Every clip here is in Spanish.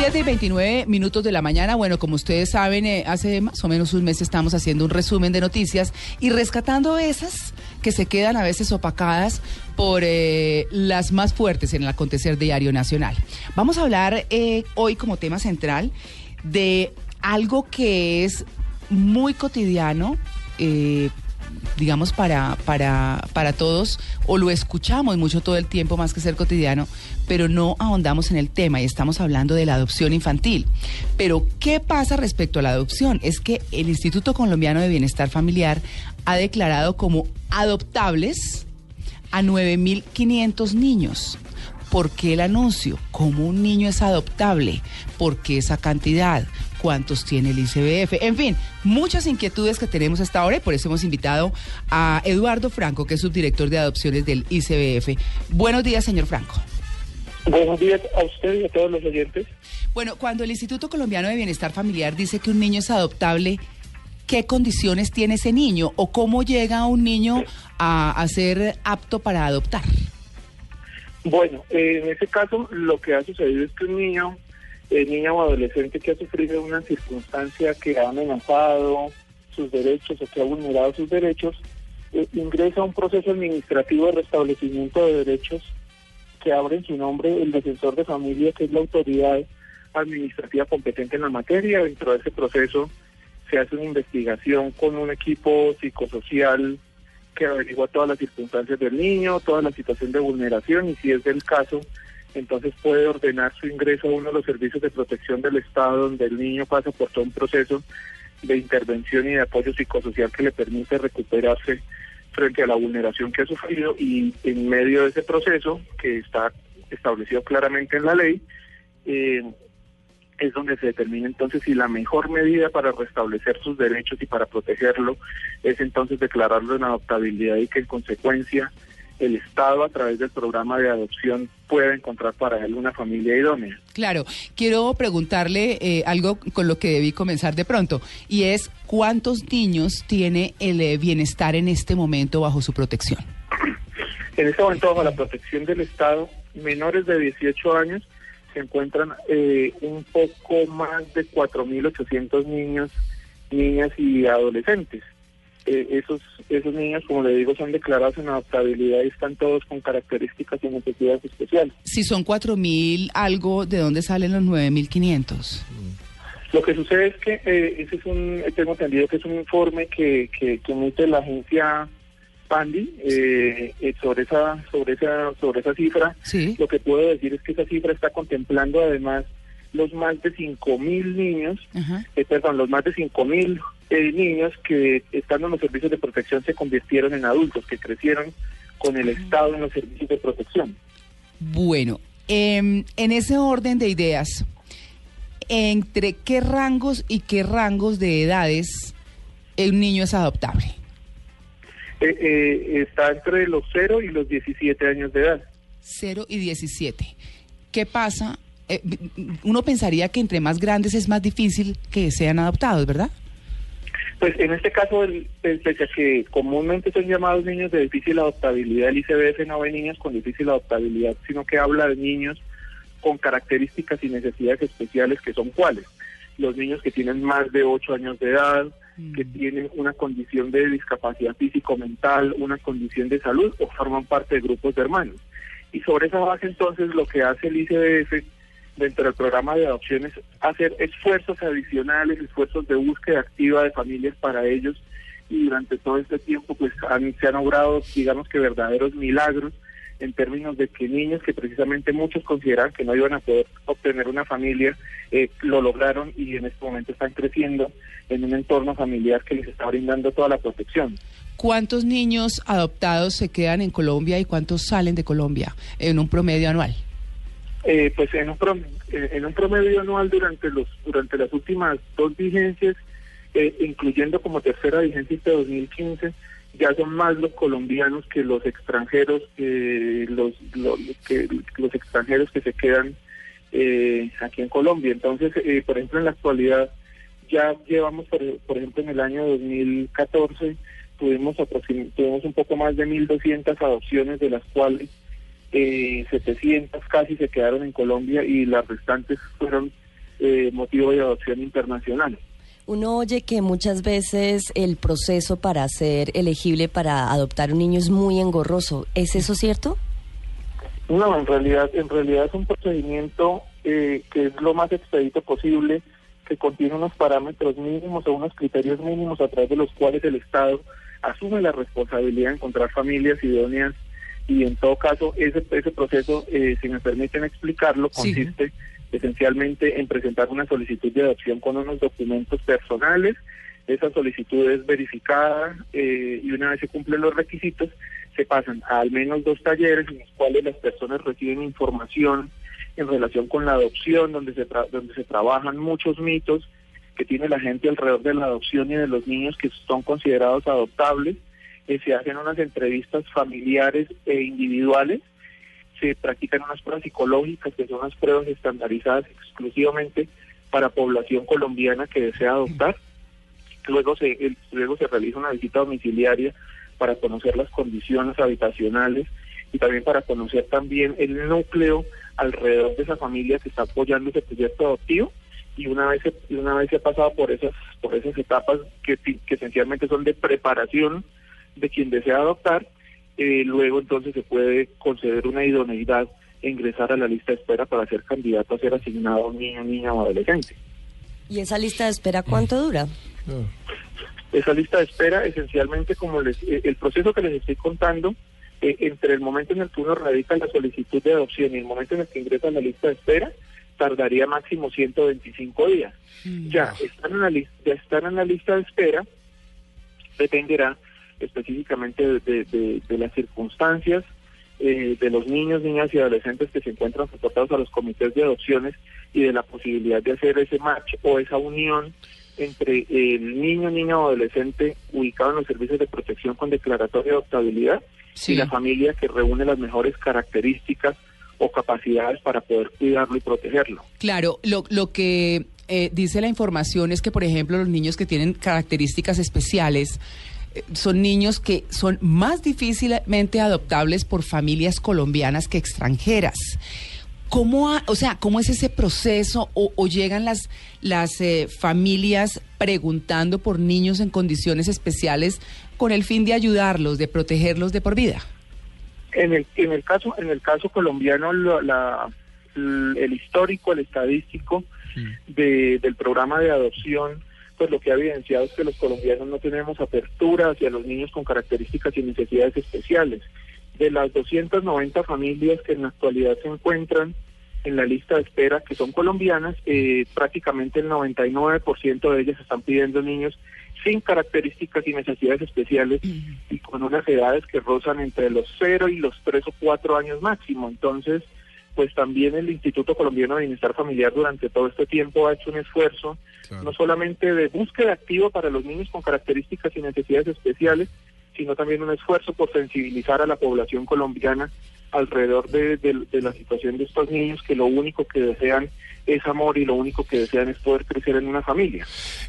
7 y 29 minutos de la mañana. Bueno, como ustedes saben, eh, hace más o menos un mes estamos haciendo un resumen de noticias y rescatando esas que se quedan a veces opacadas por eh, las más fuertes en el acontecer diario nacional. Vamos a hablar eh, hoy como tema central de algo que es muy cotidiano. Digamos, para, para, para todos, o lo escuchamos mucho todo el tiempo más que ser cotidiano, pero no ahondamos en el tema y estamos hablando de la adopción infantil. Pero, ¿qué pasa respecto a la adopción? Es que el Instituto Colombiano de Bienestar Familiar ha declarado como adoptables a 9.500 niños. ¿Por qué el anuncio? ¿Cómo un niño es adoptable? ¿Por qué esa cantidad? ¿Cuántos tiene el ICBF? En fin, muchas inquietudes que tenemos hasta ahora y por eso hemos invitado a Eduardo Franco, que es subdirector de adopciones del ICBF. Buenos días, señor Franco. Buenos días a usted y a todos los oyentes. Bueno, cuando el Instituto Colombiano de Bienestar Familiar dice que un niño es adoptable, ¿qué condiciones tiene ese niño o cómo llega un niño a, ser apto para adoptar? Bueno, eh, en ese caso lo que ha sucedido es que un niño, eh, niño o adolescente que ha sufrido una circunstancia que ha amenazado sus derechos o que ha vulnerado sus derechos, eh, ingresa a un proceso administrativo de restablecimiento de derechos que abre en su nombre el defensor de familia, que es la autoridad administrativa competente en la materia. Dentro de ese proceso se hace una investigación con un equipo psicosocial que averigua todas las circunstancias del niño, toda la situación de vulneración y si es del caso, entonces puede ordenar su ingreso a uno de los servicios de protección del Estado donde el niño pasa por todo un proceso de intervención y de apoyo psicosocial que le permite recuperarse frente a la vulneración que ha sufrido y en medio de ese proceso, que está establecido claramente en la ley, eh, es donde se determina entonces si la mejor medida para restablecer sus derechos y para protegerlo es entonces declararlo en adoptabilidad y que en consecuencia el Estado a través del programa de adopción pueda encontrar para él una familia idónea. Claro, quiero preguntarle eh, algo con lo que debí comenzar de pronto, y es cuántos niños tiene el eh, bienestar en este momento bajo su protección. En este momento bajo la protección del Estado, menores de 18 años se encuentran eh, un poco más de 4.800 niños, niñas y adolescentes. Eh, esos, esos niños, como le digo, son declarados en adaptabilidad y están todos con características y necesidades especiales. Si son 4.000 algo, ¿de dónde salen los 9.500? Lo que sucede es que eh, ese es un, tengo entendido que es un informe que, que, emite la agencia Pandi eh, eh, sobre esa sobre esa sobre esa cifra. Sí. Lo que puedo decir es que esa cifra está contemplando además los más de 5.000 niños, eh, perdón, los más de 5.000 eh, niños que estando en los servicios de protección se convirtieron en adultos, que crecieron con el Estado en los servicios de protección. Bueno, em, en ese orden de ideas, ¿entre qué rangos y qué rangos de edades un niño es adoptable? Eh, eh, está entre los 0 y los 17 años de edad. 0 y 17. ¿Qué pasa eh, uno pensaría que entre más grandes es más difícil que sean adoptados, ¿verdad? Pues en este caso, el, pese a que comúnmente son llamados niños de difícil adoptabilidad, el ICBF no ve niños con difícil adoptabilidad, sino que habla de niños con características y necesidades especiales que son cuáles. Los niños que tienen más de 8 años de edad, que mm. tienen una condición de discapacidad físico-mental, una condición de salud o forman parte de grupos de hermanos. Y sobre esa base entonces lo que hace el ICBF dentro del programa de adopciones hacer esfuerzos adicionales, esfuerzos de búsqueda activa de familias para ellos y durante todo este tiempo pues se han logrado digamos que verdaderos milagros en términos de que niños que precisamente muchos consideran que no iban a poder obtener una familia, eh, lo lograron y en este momento están creciendo en un entorno familiar que les está brindando toda la protección. ¿Cuántos niños adoptados se quedan en Colombia y cuántos salen de Colombia en un promedio anual? Eh, pues en un, promedio, eh, en un promedio anual durante los durante las últimas dos vigencias, eh, incluyendo como tercera vigencia este 2015, ya son más los colombianos que los extranjeros, los, los, que, los extranjeros que se quedan aquí en Colombia. Entonces, por ejemplo, en la actualidad ya llevamos, por, por ejemplo, en el año 2014 tuvimos, tuvimos un poco más de 1.200 adopciones, de las cuales eh, 700 casi se quedaron en Colombia y las restantes fueron eh, motivo de adopción internacional. Uno oye que muchas veces el proceso para ser elegible para adoptar un niño es muy engorroso. ¿Es eso cierto? No, en realidad, en realidad es un procedimiento eh, que es lo más expedito posible, que contiene unos parámetros mínimos o unos criterios mínimos a través de los cuales el Estado asume la responsabilidad de encontrar familias idóneas y en todo caso ese, ese proceso, eh, si me permiten explicarlo, consiste esencialmente en presentar una solicitud de adopción con unos documentos personales. Esa solicitud es verificada eh, y una vez se cumplen los requisitos, se pasan a al menos dos talleres en los cuales las personas reciben información en relación con la adopción, donde se, donde se trabajan muchos mitos que tiene la gente alrededor de la adopción y de los niños que son considerados adoptables. Se hacen unas entrevistas familiares e individuales se practican unas pruebas psicológicas que son unas pruebas estandarizadas exclusivamente para población colombiana que desea adoptar. Luego se, luego se realiza una visita domiciliaria para conocer las condiciones habitacionales y también para conocer también el núcleo alrededor de esa familia que está apoyando ese proyecto adoptivo y una vez se, una vez se ha pasado por esas por esas etapas que, que esencialmente son de preparación de quien desea adoptar eh, luego entonces se puede conceder una idoneidad e ingresar a la lista de espera para ser candidato a ser asignado a un niño, niña o adolescente. ¿Y esa lista de espera cuánto dura? Esa lista de espera, esencialmente, como les, eh, el proceso que les estoy contando, eh, entre el momento en el que uno radica la solicitud de adopción y el momento en el que ingresa a la lista de espera, tardaría máximo 125 días. Mm. Ya están en la lista, ya están en la lista de espera, dependerá específicamente de, las circunstancias eh, de los niños, niñas y adolescentes que se encuentran soportados a los comités de adopciones y de la posibilidad de hacer ese match o esa unión entre el niño, niña o adolescente ubicado en los servicios de protección con declaratoria de adoptabilidad y la familia que reúne las mejores características o capacidades para poder cuidarlo y protegerlo. Claro, lo, lo que eh, dice la información es que, por ejemplo, los niños que tienen características especiales, son niños que son más difícilmente adoptables por familias colombianas que extranjeras. ¿Cómo, o sea, cómo es ese proceso o, llegan las, las eh, familias preguntando por niños en condiciones especiales con el fin de ayudarlos, de protegerlos de por vida? En el, en el caso en el caso colombiano la, el histórico, el estadístico de, del programa de adopción pues lo que ha evidenciado es que los colombianos no tenemos apertura hacia los niños con características y necesidades especiales. De las 290 familias que en la actualidad se encuentran en la lista de espera que son colombianas, eh, prácticamente el 99% de ellas están pidiendo niños sin características y necesidades especiales y con unas edades que rozan entre los 0 y los 3 o 4 años máximo. Entonces, pues también el Instituto Colombiano de Bienestar Familiar durante todo este tiempo ha hecho un esfuerzo no solamente de búsqueda activa para los niños con características y necesidades especiales, sino también un esfuerzo por sensibilizar a la población colombiana alrededor de, la situación de estos niños que lo único que desean es amor y lo único que desean es poder crecer en una familia.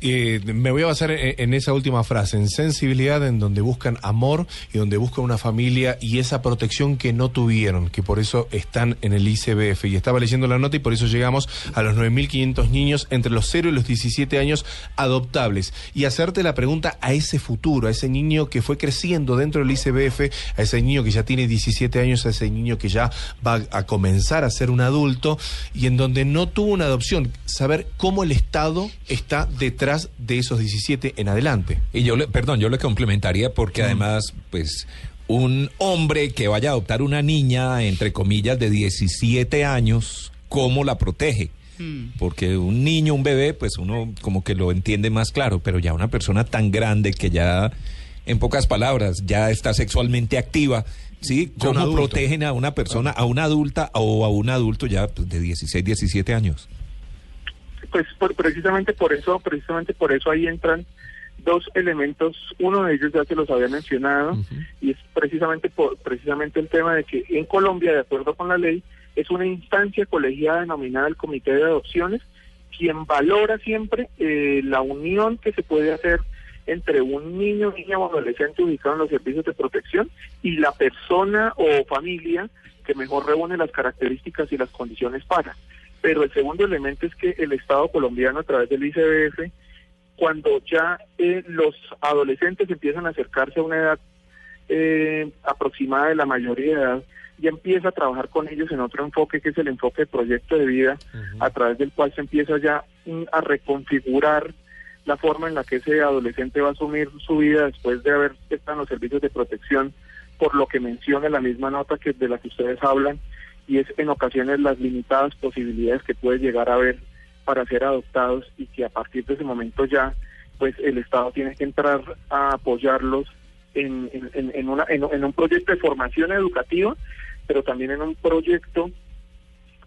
Me voy a basar en, esa última frase, en sensibilidad, en donde buscan amor y donde buscan una familia y esa protección que no tuvieron, que por eso están en el ICBF. Y estaba leyendo la nota y por eso llegamos a los 9.500 niños entre los 0 y los 17 años adoptables. Y hacerte la pregunta a ese futuro, a ese niño que fue creciendo dentro del ICBF, a ese niño que ya tiene 17 años, a ese niño que ya va a comenzar a ser un adulto y en donde no tuvo una adopción, saber cómo el Estado está detrás de esos 17 en adelante. Y yo le, perdón, yo le complementaría porque además, pues un hombre que vaya a adoptar una niña, entre comillas, de 17 años, ¿cómo la protege? Mm. Porque un niño, un bebé, pues uno como que lo entiende más claro, pero ya una persona tan grande que ya, en pocas palabras, ya está sexualmente activa, ¿sí? ¿Cómo protegen a una persona, a una adulta o a un adulto ya pues, de 16, 17 años? Pues precisamente por eso, precisamente por eso ahí entran dos elementos, uno de ellos ya se los había mencionado y es precisamente por, precisamente el tema de que en Colombia, de acuerdo con la ley, es una instancia colegiada denominada el Comité de Adopciones quien valora siempre eh, la unión que se puede hacer entre un niño, niña o adolescente ubicado en los servicios de protección y la persona o familia que mejor reúne las características y las condiciones para. Pero el segundo elemento es que el Estado colombiano a través del ICBF, cuando ya eh, los adolescentes empiezan a acercarse a una edad eh, aproximada de la mayoría de edad, ya empieza a trabajar con ellos en otro enfoque que es el enfoque de proyecto de vida, a través del cual se empieza ya mm, a reconfigurar la forma en la que ese adolescente va a asumir su vida después de haber estado en los servicios de protección, por lo que menciona la misma nota que de la que ustedes hablan, y es en ocasiones las limitadas posibilidades que puede llegar a haber para ser adoptados y que a partir de ese momento ya pues el Estado tiene que entrar a apoyarlos en, en, en, una, en un proyecto de formación educativa pero también en un proyecto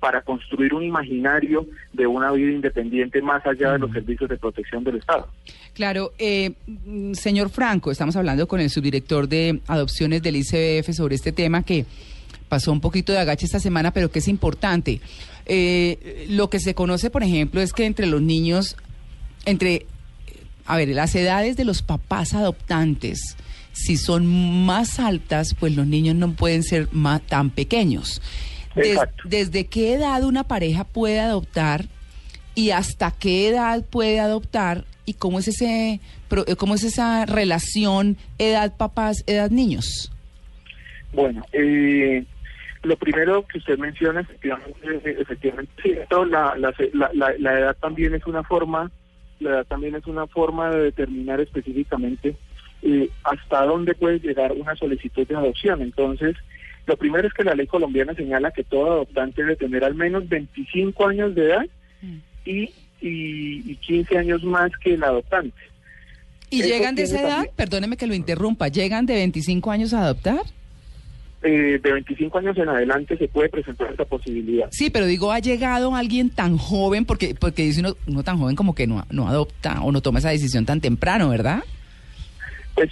para construir un imaginario de una vida independiente más allá de los servicios de protección del Estado. Claro, eh, señor Franco, estamos hablando con el subdirector de adopciones del ICBF sobre este tema que pasó un poquito de agache esta semana, pero que es importante. Eh, lo que se conoce, por ejemplo, es que entre los niños, entre, a ver, las edades de los papás adoptantes, si son más altas, pues los niños no pueden ser más, tan pequeños. ¿Desde qué edad una pareja puede adoptar y hasta qué edad puede adoptar y cómo es ese cómo es esa relación edad papás edad niños? Bueno, eh, lo primero que usted menciona efectivamente, efectivamente la, la, la edad también es una forma la edad también es una forma de determinar específicamente eh, hasta dónde puede llegar una solicitud de adopción. Entonces, lo primero es que la ley colombiana señala que todo adoptante debe tener al menos 25 años de edad mm. y, y, 15 años más que el adoptante. ¿Y llegan de esa edad? Perdóneme que lo interrumpa. ¿Llegan de 25 años a adoptar? Eh, de 25 años en adelante se puede presentar esta posibilidad. Sí, pero digo, ha llegado alguien tan joven, porque porque dice uno, uno tan joven como que no, no adopta o no toma esa decisión tan temprano, ¿verdad? Pues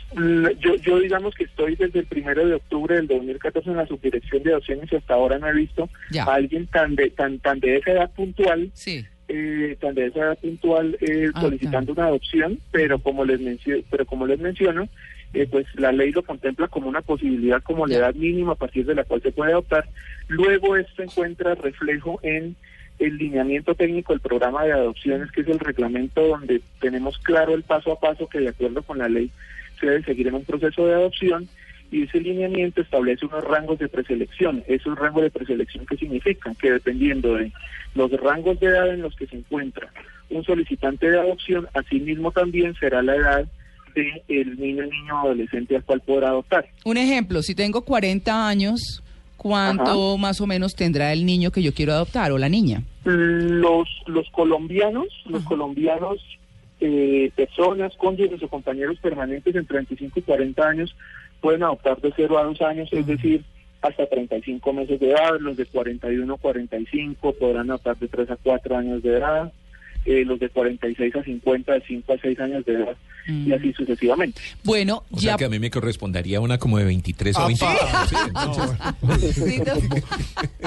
yo, yo digamos que estoy desde el primero de octubre del 2014 en la subdirección de adopciones y hasta ahora no he visto a alguien tan de tan tan de esa edad puntual, sí. eh, tan de esa edad puntual eh, ah, solicitando una adopción, pero como les menciono, pero como les menciono, eh, pues la ley lo contempla como una posibilidad como la edad mínima a partir de la cual se puede adoptar. Luego esto encuentra reflejo en el lineamiento técnico del programa de adopciones, que es el reglamento donde tenemos claro el paso a paso que de acuerdo con la ley debe seguir en un proceso de adopción y ese lineamiento establece unos rangos de preselección. Esos rangos de preselección que significan que dependiendo de los rangos de edad en los que se encuentra un solicitante de adopción, asimismo también será la edad del el niño, niño, adolescente al cual podrá adoptar. Un ejemplo, si tengo 40 años, ¿cuánto más o menos tendrá el niño que yo quiero adoptar o la niña? Los, los colombianos, los colombianos eh, personas, cónyuges o compañeros permanentes entre 35 y 40 años pueden adoptar de 0 a 2 años, es decir, hasta 35 meses de edad, los de 41 a 45 podrán adoptar de 3 a 4 años de edad, eh, los de 46 a 50 de 5 a 6 años de edad y así sucesivamente. Bueno, o ya... sea que a mí me correspondería una como de 23 o 25.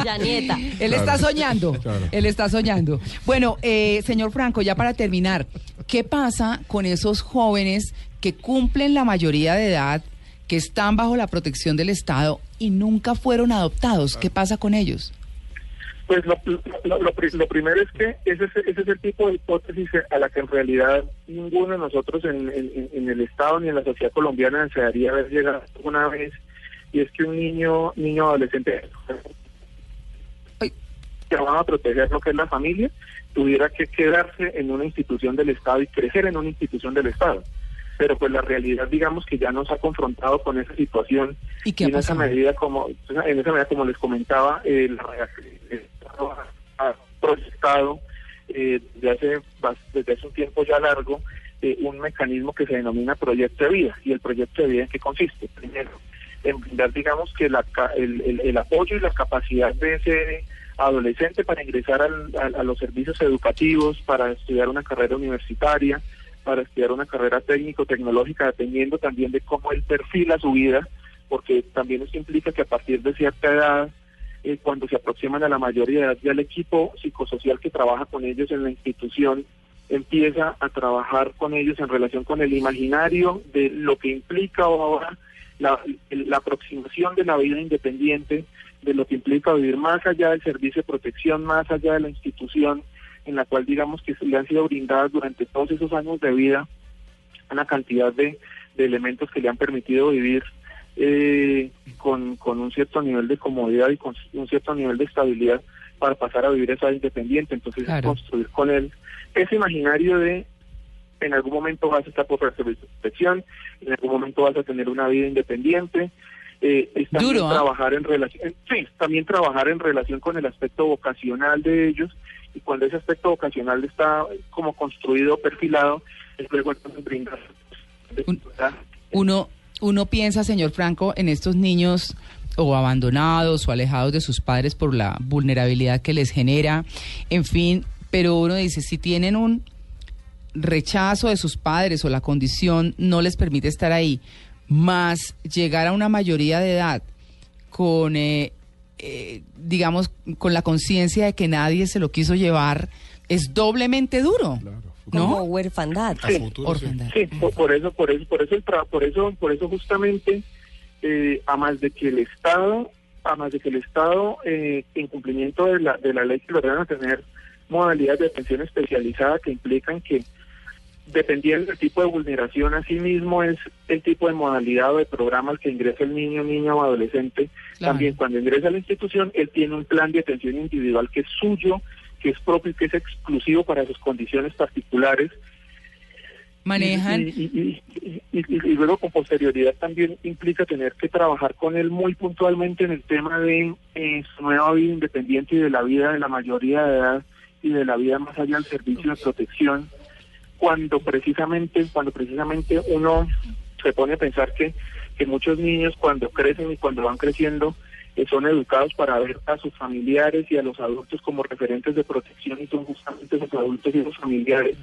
ya nieta. Él está soñando, él está soñando. Bueno, eh, señor Franco, ya para terminar, ¿qué pasa con esos jóvenes que cumplen la mayoría de edad, que están bajo la protección del Estado y nunca fueron adoptados? ¿Qué pasa con ellos? Pues lo, lo, primero es que ese, ese es el tipo de hipótesis a la que en realidad ninguno de nosotros en, en, el Estado ni en la sociedad colombiana desearía haber llegado una vez, y es que un niño, niño adolescente que van a proteger lo que es la familia, tuviera que quedarse en una institución del Estado y crecer en una institución del Estado. Pero pues la realidad digamos que ya nos ha confrontado con esa situación y, en esa medida como en esa medida como les comentaba eh, la, ha eh, desde, hace, desde hace un tiempo ya largo eh, un mecanismo que se denomina proyecto de vida. ¿Y el proyecto de vida en qué consiste? Primero, en brindar, digamos, que la, el, el, apoyo y la capacidad de ese adolescente para ingresar a los servicios educativos, para estudiar una carrera universitaria, para estudiar una carrera técnico-tecnológica, dependiendo también de cómo él perfila su vida, porque también eso implica que a partir de cierta edad eh, cuando se aproximan a la mayoría de edad, ya el equipo psicosocial que trabaja con ellos en la institución empieza a trabajar con ellos en relación con el imaginario de lo que implica ahora la, aproximación de la vida independiente de lo que implica vivir más allá del servicio de protección, más allá de la institución en la cual digamos que le han sido brindadas durante todos esos años de vida una cantidad de, de elementos que le han permitido vivir eh, con, con un cierto nivel de comodidad y con un cierto nivel de estabilidad para pasar a vivir esa vida independiente. Entonces, Claro. construir con él ese imaginario de en algún momento vas a estar por protección, en algún momento vas a tener una vida independiente. Eh, es también Duro, ¿ah? trabajar en relación, sí, también trabajar en relación con el aspecto vocacional de ellos y cuando ese aspecto vocacional está como construido, perfilado, es luego entonces brindar Un- Uno, uno piensa, señor Franco, en estos niños o abandonados o alejados de sus padres por la vulnerabilidad que les genera, en fin, pero uno dice, si tienen un rechazo de sus padres o la condición no les permite estar ahí, más llegar a una mayoría de edad con, eh, eh, digamos, con la conciencia de que nadie se lo quiso llevar, es doblemente duro, Como ¿no? huerfandad. A Sí. futuro, sí. Orfandad. Sí, por, por eso, por eso, por eso, el tra- por eso, por eso justamente, eh, a más de que el Estado, a más de que el Estado, eh, en cumplimiento de la de la ley que lo van a tener modalidades de atención especializada que implican que dependiendo del tipo de vulneración, así mismo es el tipo de modalidad o de programa al que ingresa el niño, niña o adolescente. Claro. También cuando ingresa a la institución, él tiene un plan de atención individual que es suyo, que es propio y que es exclusivo para sus condiciones particulares. Manejan... Y, y- y- y- y- y luego con posterioridad también implica tener que trabajar con él muy puntualmente en el tema de eh, su nueva vida independiente y de la vida de la mayoría de edad y de la vida más allá del servicio de protección cuando precisamente cuando precisamente uno se pone a pensar que, que muchos niños cuando crecen y cuando van creciendo eh, son educados para ver a sus familiares y a los adultos como referentes de protección y son justamente esos adultos y esos familiares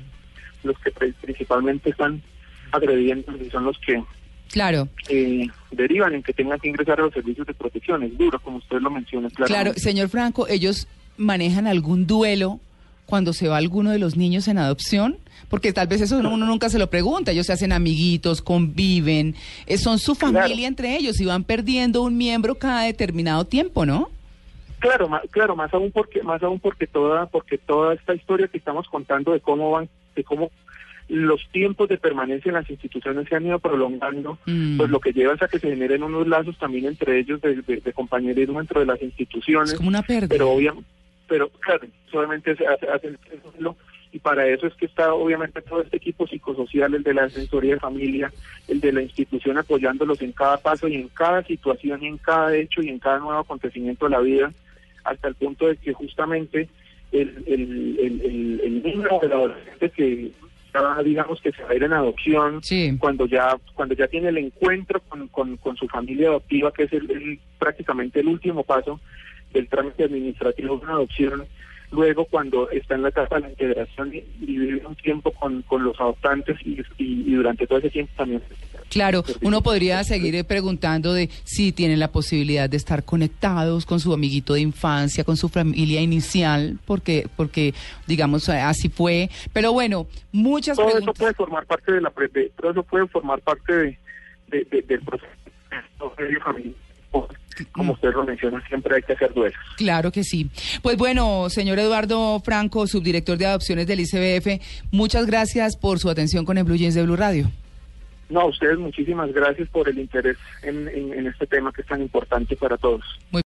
los que principalmente están agrediendo y son los que Claro, eh, derivan en que tengan que ingresar a los servicios de protección. Es duro, como usted lo menciona, claro, señor Franco, ellos manejan algún duelo cuando se va alguno de los niños en adopción, porque tal vez eso uno, nunca se lo pregunta, ellos se hacen amiguitos, conviven, eh, son su familia Claro. entre ellos y van perdiendo un miembro cada determinado tiempo, ¿no? Claro, ma- claro, más aún porque más aún porque toda porque toda esta historia que estamos contando de cómo van de cómo los tiempos de permanencia en las instituciones se han ido prolongando, Mm. pues lo que lleva es a que se generen unos lazos también entre ellos de, de- de compañerismo dentro de las instituciones. Es como una pérdida. pero obviamente, pero claro, solamente se hace, hace el duelo, y para eso es que está obviamente todo este equipo psicosocial, el de la asesoría de familia, el de la institución apoyándolos en cada paso y en cada situación y en cada hecho y en cada nuevo acontecimiento de la vida, hasta el punto de que justamente el, el, el, el, niño o el adolescente que ya, digamos que se va a ir en adopción, Sí. cuando ya cuando ya tiene el encuentro con, con, con su familia adoptiva, que es el, el- prácticamente el último paso del trámite administrativo de una adopción, luego cuando está en la etapa de la integración y, y vive un tiempo con, con los adoptantes y, y- y durante todo ese tiempo también. Claro, uno podría seguir eh, preguntando de si tienen la posibilidad de estar conectados con su amiguito de infancia, con su familia inicial, porque, porque digamos, eh, así fue. Pero bueno, muchas Todo eso preguntas. puede formar parte de la de- todo eso puede formar parte de, de- de- del proceso de familia. Como usted lo menciona, siempre hay que hacer duelos. Claro que sí. Pues bueno, señor Eduardo Franco, subdirector de adopciones del ICBF, muchas gracias por su atención con el Blue Jeans de Blue Radio. No, a ustedes muchísimas gracias por el interés en, en, en este tema que es tan importante para todos. Muy